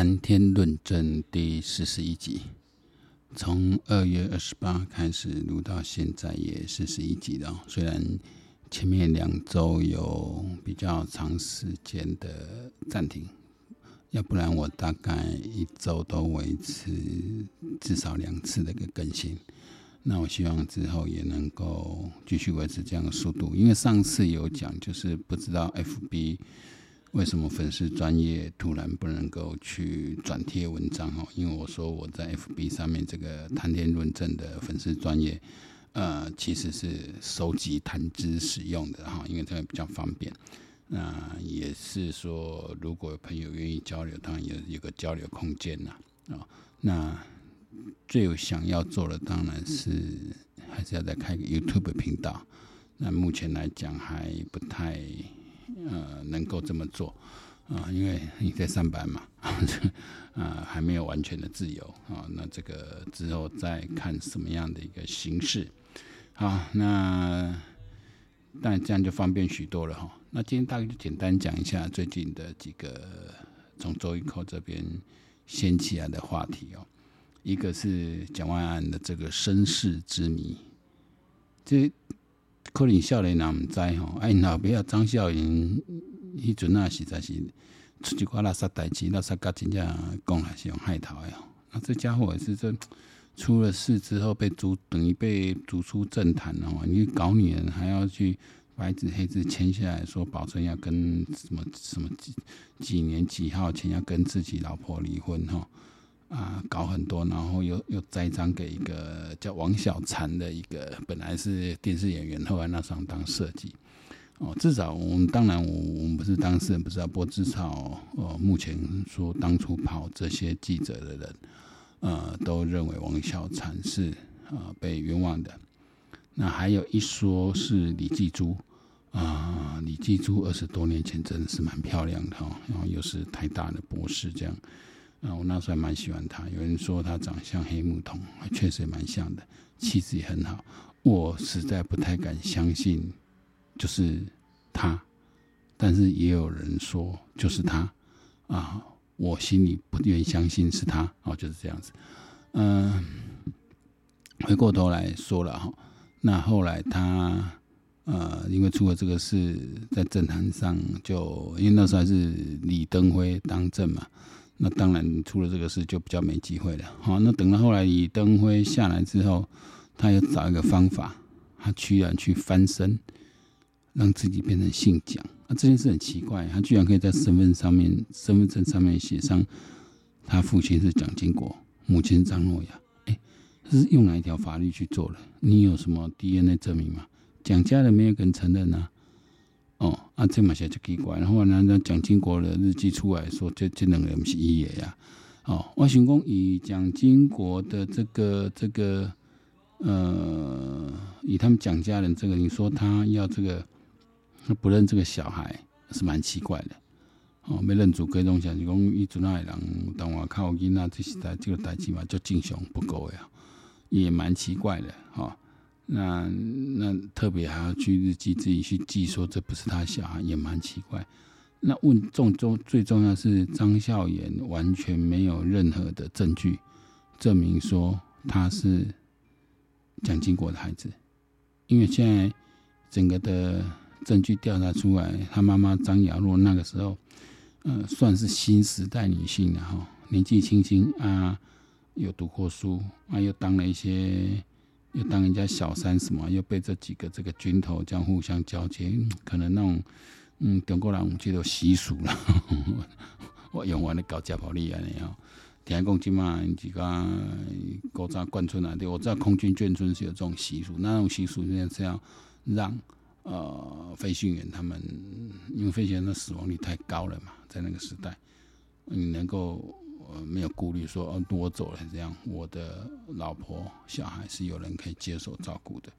谈天论证第四十一集，从二月二十八开始录到现在也四十一集了。虽然前面两周有比较长时间的暂停，要不然我大概一周都维持至少两次的一个更新。那我希望之后也能够继续维持这样的速度，因为上次有讲，就是不知道 FB 为什么粉丝专业突然不能够去转贴文章哦，因为我说我在 FB 上面这个谈天论政的粉丝专业，呃，其实是收集谈资使用的哈，因为这个比较方便。那也是说，如果朋友愿意交流，当然有有个交流空间呐啊，那。最有想要做的当然是还是要再开个 YouTube 频道，那目前来讲还不太呃能够这么做啊，因为你在上班嘛，啊还没有完全的自由啊，那这个之后再看什么样的一个形式。好，那但这样就方便许多了哈。那今天大概就简单讲一下最近的几个从周一口这边掀起来的话题哦。一个是蒋万安的这个身世之谜，这可能少年人唔知吼，哎，老爸啊张孝云，迄阵啊实在是出一寡垃圾代志，垃圾甲真正讲来是用害头诶哦。那这家伙也是这出了事之后被逐，等于被逐出政坛哦。你搞女人还要去白纸黑字签下来说，保证要跟什么什么几几年几号前要跟自己老婆离婚哈。啊，搞很多，然后又又栽赃给一个叫王小婵的一个，本来是电视演员，后来那上当设计。哦，至少我们当然我我们不是当事人，不知道，不过至少呃，目前说当初跑这些记者的人，呃，都认为王小婵是、呃、被冤枉的。那还有一说是李继珠啊、李继珠二十多年前真的是蛮漂亮的哈，然后又是台大的博士这样。啊，我那时候还蛮喜欢他。有人说他长相黑木瞳，确实也蛮像的，气质也很好。我实在不太敢相信，就是他。但是也有人说就是他啊，我心里不愿意相信是他。哦，就是这样子。嗯，回过头来说了哈，那后来他呃，因为出了这个事，在政坛上就因为那时候还是李登辉当政嘛。那当然，出了这个事就比较没机会了。好，那等到后来李登辉下来之后，他又找一个方法，他居然去翻身，让自己变成姓蒋。那这件事很奇怪，他居然可以在身份上面、身份证上面写上他父亲是蒋经国，母亲张诺雅。哎，这是用哪一条法律去做的？你有什么 DNA 证明吗？蒋家人没有跟承认呢、哦，啊，这嘛些就奇怪。然后呢，那蒋经国的日记出来说，这这两个人是一爷呀。哦，我想讲以蒋经国的这个这个呃，以他们蒋家人这个，你说他要这个他不认这个小孩是蛮奇怪的。哦，没认祖归宗，讲是讲伊阵爱人，当我靠囡仔这是代这个代志嘛，就正常不够呀，也蛮奇怪的哈。哦那那特别还要去日记自己去记说这不是他小孩也蛮奇怪。那问重重最重要是张孝言完全没有任何的证据证明说他是蒋经国的孩子，因为现在整个的证据调查出来，他妈妈张雅若那个时候呃算是新时代女性了哈，年纪轻轻啊有读过书啊又当了一些。又当人家小三什么，又被这几个这个军头这样互相交接，可能那种嗯，中国人这种习俗了。我用完了搞家暴力啊，你要听讲今嘛几个国家眷村啊，对，我知道空军眷村是有这种习俗，那种习俗现在是要让呃飞行员他们，因为飞行员的死亡率太高了嘛，在那个时代，你能够。呃，没有顾虑说，哦，我走了这样，我的老婆小孩是有人可以接受照顾的，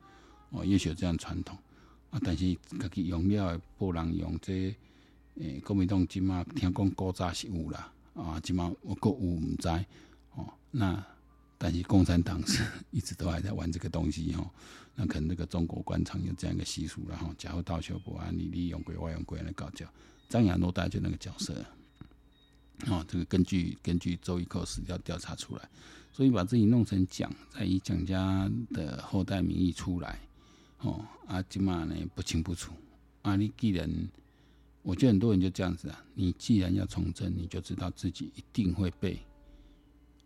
哦，也许有这样传统啊，但是自己用了的不能用这，诶，国民党今嘛听讲古早是有啦，啊，今嘛我国有唔知，哦，那但是共产党是一直都还在玩这个东西哦，那可能那个中国官场有这样一个习俗然后假如盗修不安，你利用鬼外用鬼来搞叫，张亚诺带就那个角色。哦，这个根据根据周玉蔻史要调查出来，所以把自己弄成蒋，再以蒋家的后代名义出来，哦，啊，今嘛呢不清不楚，啊，你既然，我觉得很多人就这样子啊，你既然要从政，你就知道自己一定会被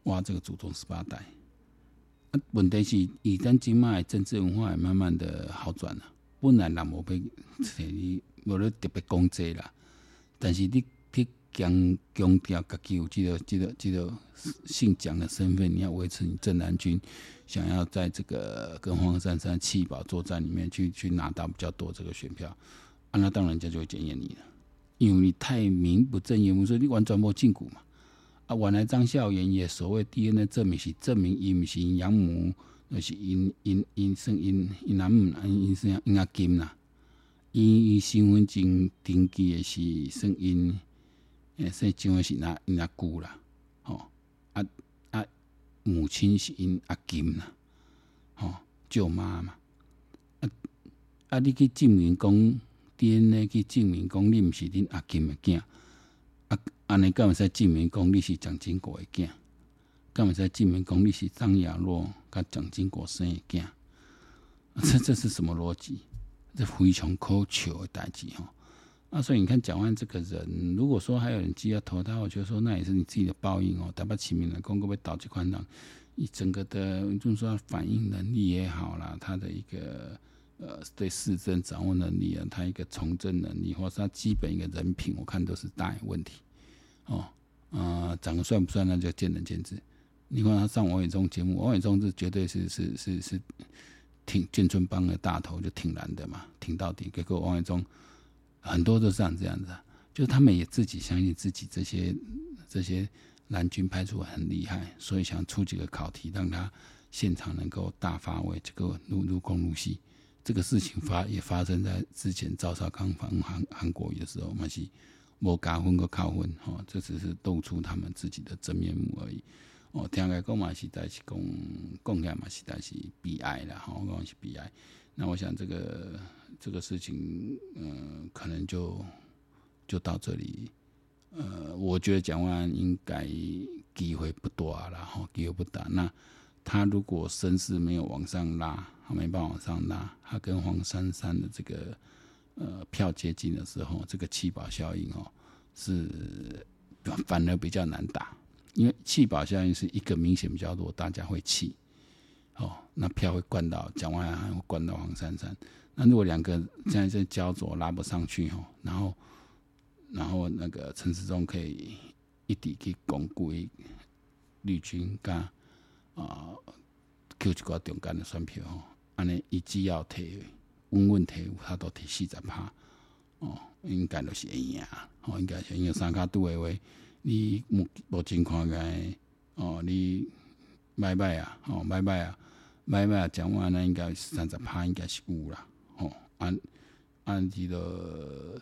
挖这个祖宗十八代。问题是，以咱今嘛的政治文化也慢慢的好转了，本来人无被你无咧特别攻击啦，但是你。强强调家己有这个、这个、这个姓蒋的身份，你要维持你正蓝军想要在这个跟黄珊珊弃保作战里面去去拿到比较多这个选票，啊，那当然人家就会检验你了，因为你太名不正言不顺，你完全无证据嘛。啊，原来张孝言也所谓 DNA 证明是证明伊毋是因养母，而是因因因算因因阿母，因算因阿金啦，因因身份证登记的是算因。诶，说真话是那因阿姑啦，吼啊啊，母亲是因阿金啦，吼舅妈嘛，啊啊，你去证明讲 DNA 去证明讲你毋是恁阿金的囝，啊安尼敢会使证明讲你是蒋经国的囝？敢会使证明讲你是张亚若甲蒋经国生的囝？啊这这是什么逻辑？这非常可笑的代志吼。啊，所以你看蒋万这个人，如果说还有人寄要投他，我觉说那也是你自己的报应哦。打不起名的，公公被倒几块档，你整个的，就是说反应能力也好啦，他的一个呃对市政掌握能力啊，他一个从政能力，或是他基本一个人品，我看都是大有问题哦。啊、呃，长得帅不帅那就见仁见智。你看他上王伟忠节目，王伟忠是绝对是是是是挺建村帮的大头，就挺蓝的嘛，挺到底。结果王伟忠。很多都是这样这样子，就是他们也自己相信自己这些这些蓝军派出很厉害，所以想出几个考题让他现场能够大发威，这个入入攻入戏。这个事情发也发生在之前赵少康访韩韩国瑜的时候，嘛是无加分个靠分哦，这只是露出他们自己的真面目而已。哦，听来讲嘛是在是讲讲起来嘛是在是悲哀啦，哈，讲是悲哀。那我想这个这个事情，嗯、呃，可能就就到这里。呃，我觉得蒋万安应该机会不多啊，然后机会不大。那他如果声势没有往上拉，他没办法往上拉，他跟黄珊珊的这个呃票接近的时候，这个弃保效应哦，是 反而比较难打，因为弃保效应是一个明显比较多，大家会弃。哦，那票会灌到蒋万安，会灌到黄珊珊。那如果两个现在在焦灼，拉不上去哦，然后，然后那个陈时中可以一底去巩固一绿军，跟啊，Q 几个中间的选票哦，安尼一只要提稳稳提，他都提四十趴哦，应该都是会赢，哦，应该是因为三脚督的话，你目目前看来哦，你拜拜啊，哦，拜拜啊。买卖讲话呢，应该三十趴，应该是有啦。吼，按按这个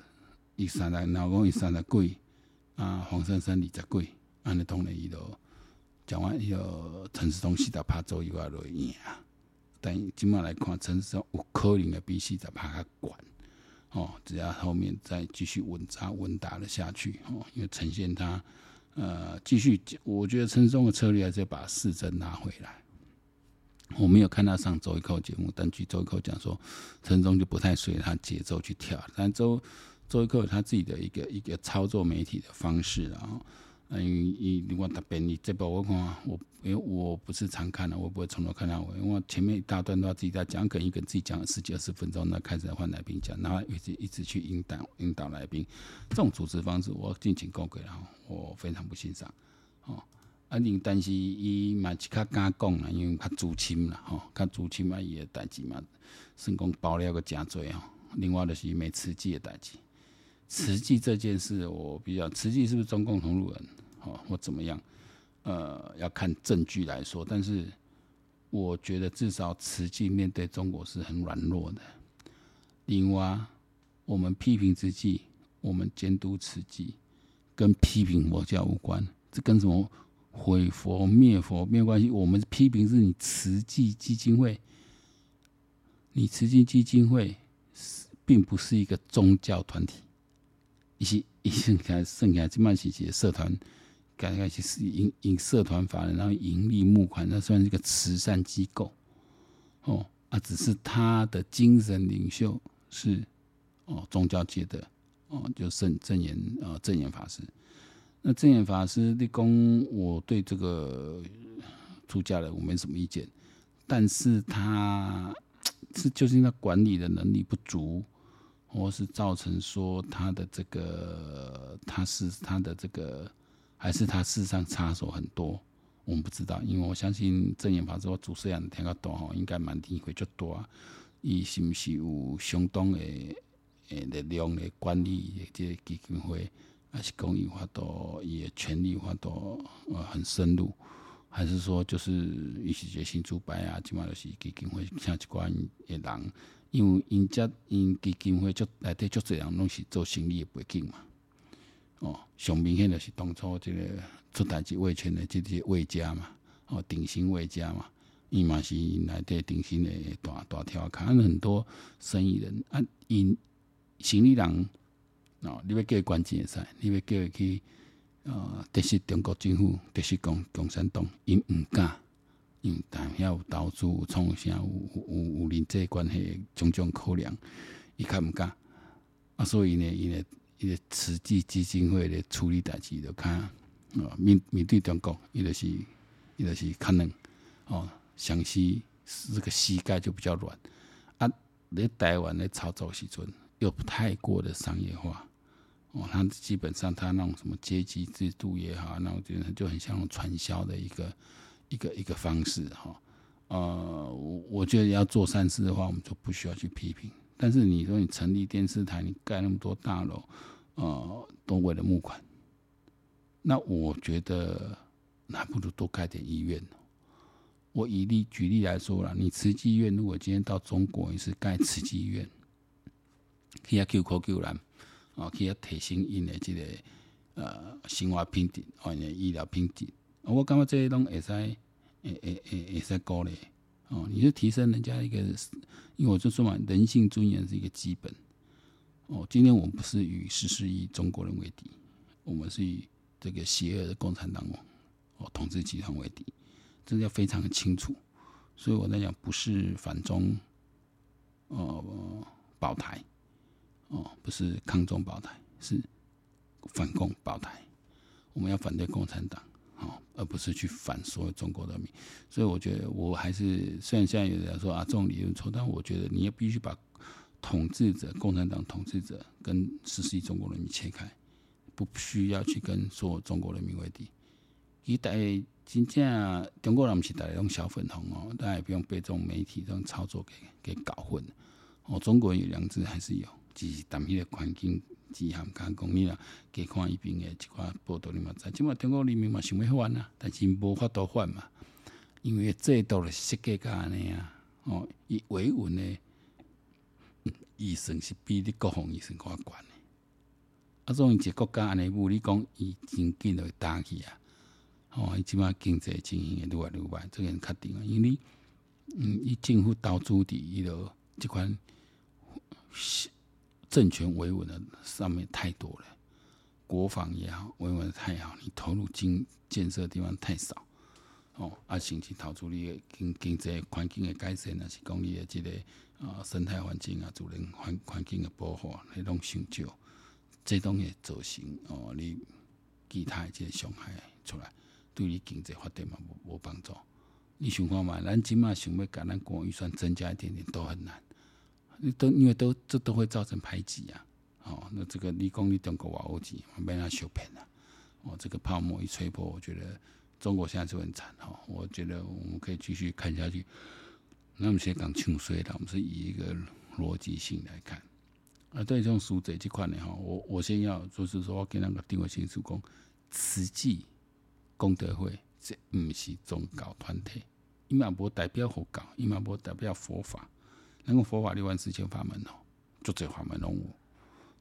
一三十，老公一三十几，啊，黄珊珊二十几，安尼当然伊都讲话，伊个陈时中四十趴左右啊，落赢啊。但今麦来看，陈时中有可能会比四十趴较悬。哦，只要后面再继续稳扎稳打的下去，哦，因为呈现他呃继续，我觉得陈松的策略还是要把四针拿回来。我没有看他上周一扣节目，但据周一扣讲说，陈松就不太随他节奏去跳。但周周一扣他自己的一个一个操作媒体的方式，啊，嗯，以另外特别你这部我看我因为我不是常看的，我不会从头看到尾，因为前面一大段都要自己在讲，可能一个自己讲十几二十分钟，那开始换来宾讲，然后一直一直去引导引导来宾，这种主持方式我敬请告诫，然后我非常不欣赏，哦。啊，另但是伊嘛是较敢讲啦，因为较资深啦，吼，较资深嘛，伊诶代志嘛，算讲爆料个诚济吼。另外就是美慈济诶代志，慈济这件事我比较，慈济是不是中共同路人，哦，或怎么样？呃，要看证据来说。但是我觉得至少慈济面对中国是很软弱的。另外，我们批评慈济，我们监督慈济，跟批评佛教无关，这跟什么？毁佛灭佛没有关系，我们批评是你慈济基金会，你慈济基金会是并不是一个宗教团体，一些一些剩下剩下这么几些社团，改改其实以以社团法人，然后盈利募款，那算是一个慈善机构哦啊，只是他的精神领袖是哦宗教界的哦，就圣证言啊证言法师。那证言法师立功，我对这个出家人我没什么意见，但是他是就是因为他管理的能力不足。或是造成说他的这个，他是他的这个，还是他事实上插手很多，我们不知道，因为我相信正言法师我主持人听较多吼，应该蛮机会较多啊。伊是毋是有相当的诶力量的管理这个基金会，还是讲伊法度伊的权力法度呃很深入，还是说就是伊是个新主摆啊，即码就是基金会请一寡的人。因为因遮因基金会足内底足侪人拢是做生意的背景嘛，哦，上明显就是当初这个出代志维权的这些画家嘛，哦，鼎新画家嘛，伊嘛是内底鼎新的大大条，看很多生意人啊，因生意人哦，你要叫伊关钱会使，你要叫伊去呃，得罪中国政府，得罪共共产党，因毋敢。因但遐有投资，有创啥，有有有人际关系种种考量，伊较毋敢啊，所以呢，伊呢，伊个慈济基金会咧处理代志，就看啊面面对中国，伊就是伊就是可能哦，详细这个膝盖就比较软啊。咧台湾咧操作时阵又不太过的商业化哦，他基本上他那种什么阶级制度也好，那我觉得就很像传销的一个。一个一个方式哈，呃，我觉得要做善事的话，我们就不需要去批评。但是你说你成立电视台，你盖那么多大楼，呃，都为了募款，那我觉得那不如多开点医院呢。我以例举例来说啦，你慈济医院如果今天到中国也是盖慈济医院，可以救苦救难，啊，可以提升因的这个呃生活品质，或者医疗品质。我感觉这些拢会使，诶诶诶会使鼓励哦。你就提升人家一个，因为我就说嘛，人性尊严是一个基本。哦，今天我们不是与十四亿中国人为敌，我们是以这个邪恶的共产党哦统治集团为敌，这个要非常的清楚。所以我在讲，不是反中，哦保台，哦不是抗中保台，是反共保台。我们要反对共产党。哦而不是去反所有中国人民，所以我觉得我还是虽然现在有人说啊，这种理论错，但我觉得你也必须把统治者、共产党统治者跟十四亿中国人民切开，不需要去跟所有中国人民为敌。一代真正中国人不是大家用小粉红哦，大家也不用被这种媒体这种操作给给搞混哦。中国人有良知还是有，只是当时的环境。只含讲讲你啦，加看一边的一寡报道，你嘛知，即嘛中国人民嘛想要反啊，但是无法度反嘛，因为制度咧设计甲安尼啊，哦，伊维稳呢医生是比你国防医生较悬的，啊，种一个国家安尼，无你讲伊真紧就会打起啊，哦，伊即嘛经济情形会愈来愈坏，这个确定啊，因为嗯，伊政府投资伫伊落即款。政权维稳的上面太多了，国防也好，维稳的太好，你投入经建设的地方太少，哦，啊，甚至投资你的经经济环境的改善，啊，是讲你的这个啊生态环境啊，自然环环境的保护，那种成就，这东西造成哦，你其他的这个伤害出来，对你经济发展嘛无无帮助。你想看嘛，咱起码想要甲咱国预算增加一点点都很难。你都因为都这都会造成排挤啊，哦，那这个你讲你中国瓦欧几，没人受骗啊，哦，这个泡沫一吹破，我觉得中国现在就很惨哈，我觉得我们可以继续看下去。那我们先讲清水的，我们是以一个逻辑性来看。啊，对这种赎罪这块呢，哈，我我先要就是说我给那个定位清楚讲，慈济功德会这不是宗教团体，伊嘛无代表佛教，伊嘛无代表佛法。那个佛法六万四千法门哦，就这法门拢有，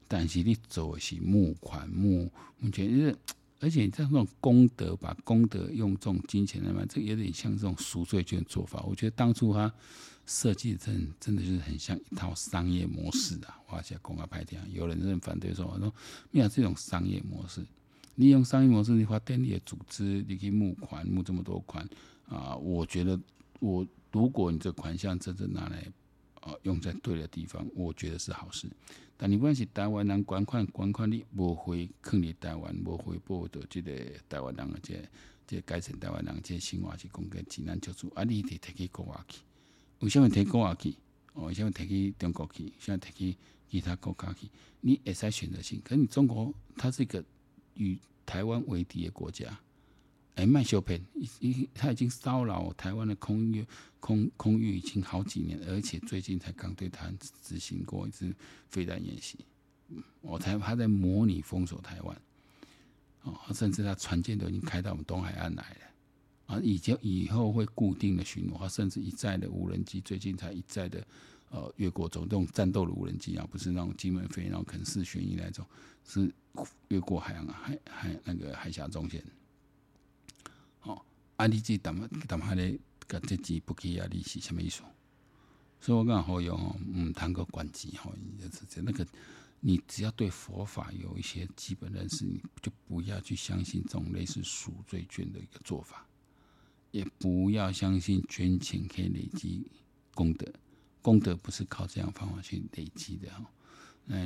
但是你做的是募款募目前就是，而且你这种功德，把功德用这种金钱来买，这有点像这种赎罪券做法。我觉得当初他设计的真真的就是很像一套商业模式啊！哇，现在公开拍片，有人认反对说，我说没有这种商业模式，利用商业模式，你花电力的组织，你可以募款，募这么多款啊！我觉得，我如果你这款项真正拿来啊用在对的地方，我觉得是好事。但你不管是台湾人捐款，捐款你无回坑你台湾，无回报的这个台湾人的这个、这个、改成台湾人这个生活是讲个济难救助，啊，你得提去国外去？为什么提国外去？哦，为什么提去中国去？现在提去其他国家去？你也在选择性，可是你中国它是一个。与台湾为敌的国家，哎，卖修片，已他已经骚扰台湾的空域，空空域已经好几年，而且最近才刚对台执行过一次飞弹演习。我才他在模拟封锁台湾，哦，甚至他船舰都已经开到我们东海岸来了，啊，以前以后会固定的巡逻，甚至一再的无人机，最近才一再的。呃，越过中这种战斗的无人机啊，不是那种金门飞，然后可能四旋翼那种，是越过海洋海海那个海峡中线。哦，啊，你这怎么怎么还得跟这机不给啊？你是什么意思？所以我讲好用哦，嗯，谈个关机哈，就是那个，你只要对佛法有一些基本认识，你就不要去相信这种类似赎罪券的一个做法，也不要相信捐钱可以累积功德。功德不是靠这样方法去累积的哈。哎，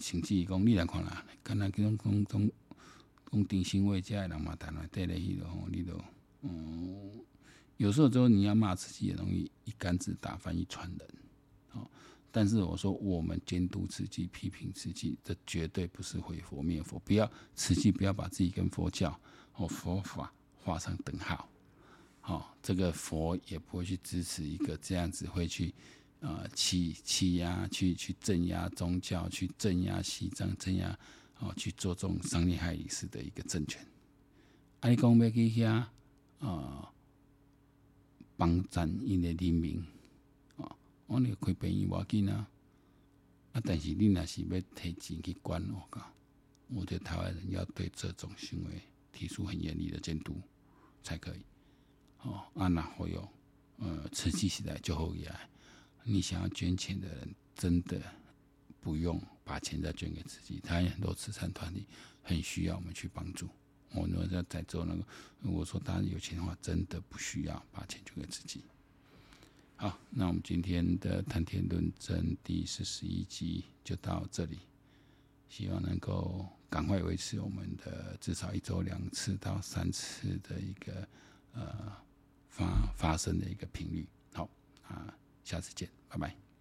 甚至于讲你来看啦，刚才讲讲讲讲定心为家人嘛，谈来带来去的吼，你都嗯，有时候之后你要骂自己也容易一竿子打翻一船人。哦，但是我说我们监督自己、批评自己，这绝对不是毁佛灭佛。不要自己不要把自己跟佛教或佛法画上等号。好、哦，这个佛也不会去支持一个这样子会去，呃，欺欺压、去去镇压宗教、去镇压西藏、镇压，哦，去做这种伤天害理事的一个政权。啊，你讲要去遐，呃，帮咱因的人民，哦，我你开便宜我紧啊，啊，但是你若是要提前去管我讲，我觉得台湾人要对这种行为提出很严厉的监督才可以。哦，啊，那会有，呃，持续起来就后来，你想要捐钱的人，真的不用把钱再捐给自己，他有很多慈善团体很需要我们去帮助。我如果在在做那个，如果说大家有钱的话，真的不需要把钱捐给自己。好，那我们今天的谈天论政第四十一集就到这里，希望能够赶快维持我们的至少一周两次到三次的一个呃。发发生的一个频率，好啊，下次见，拜拜。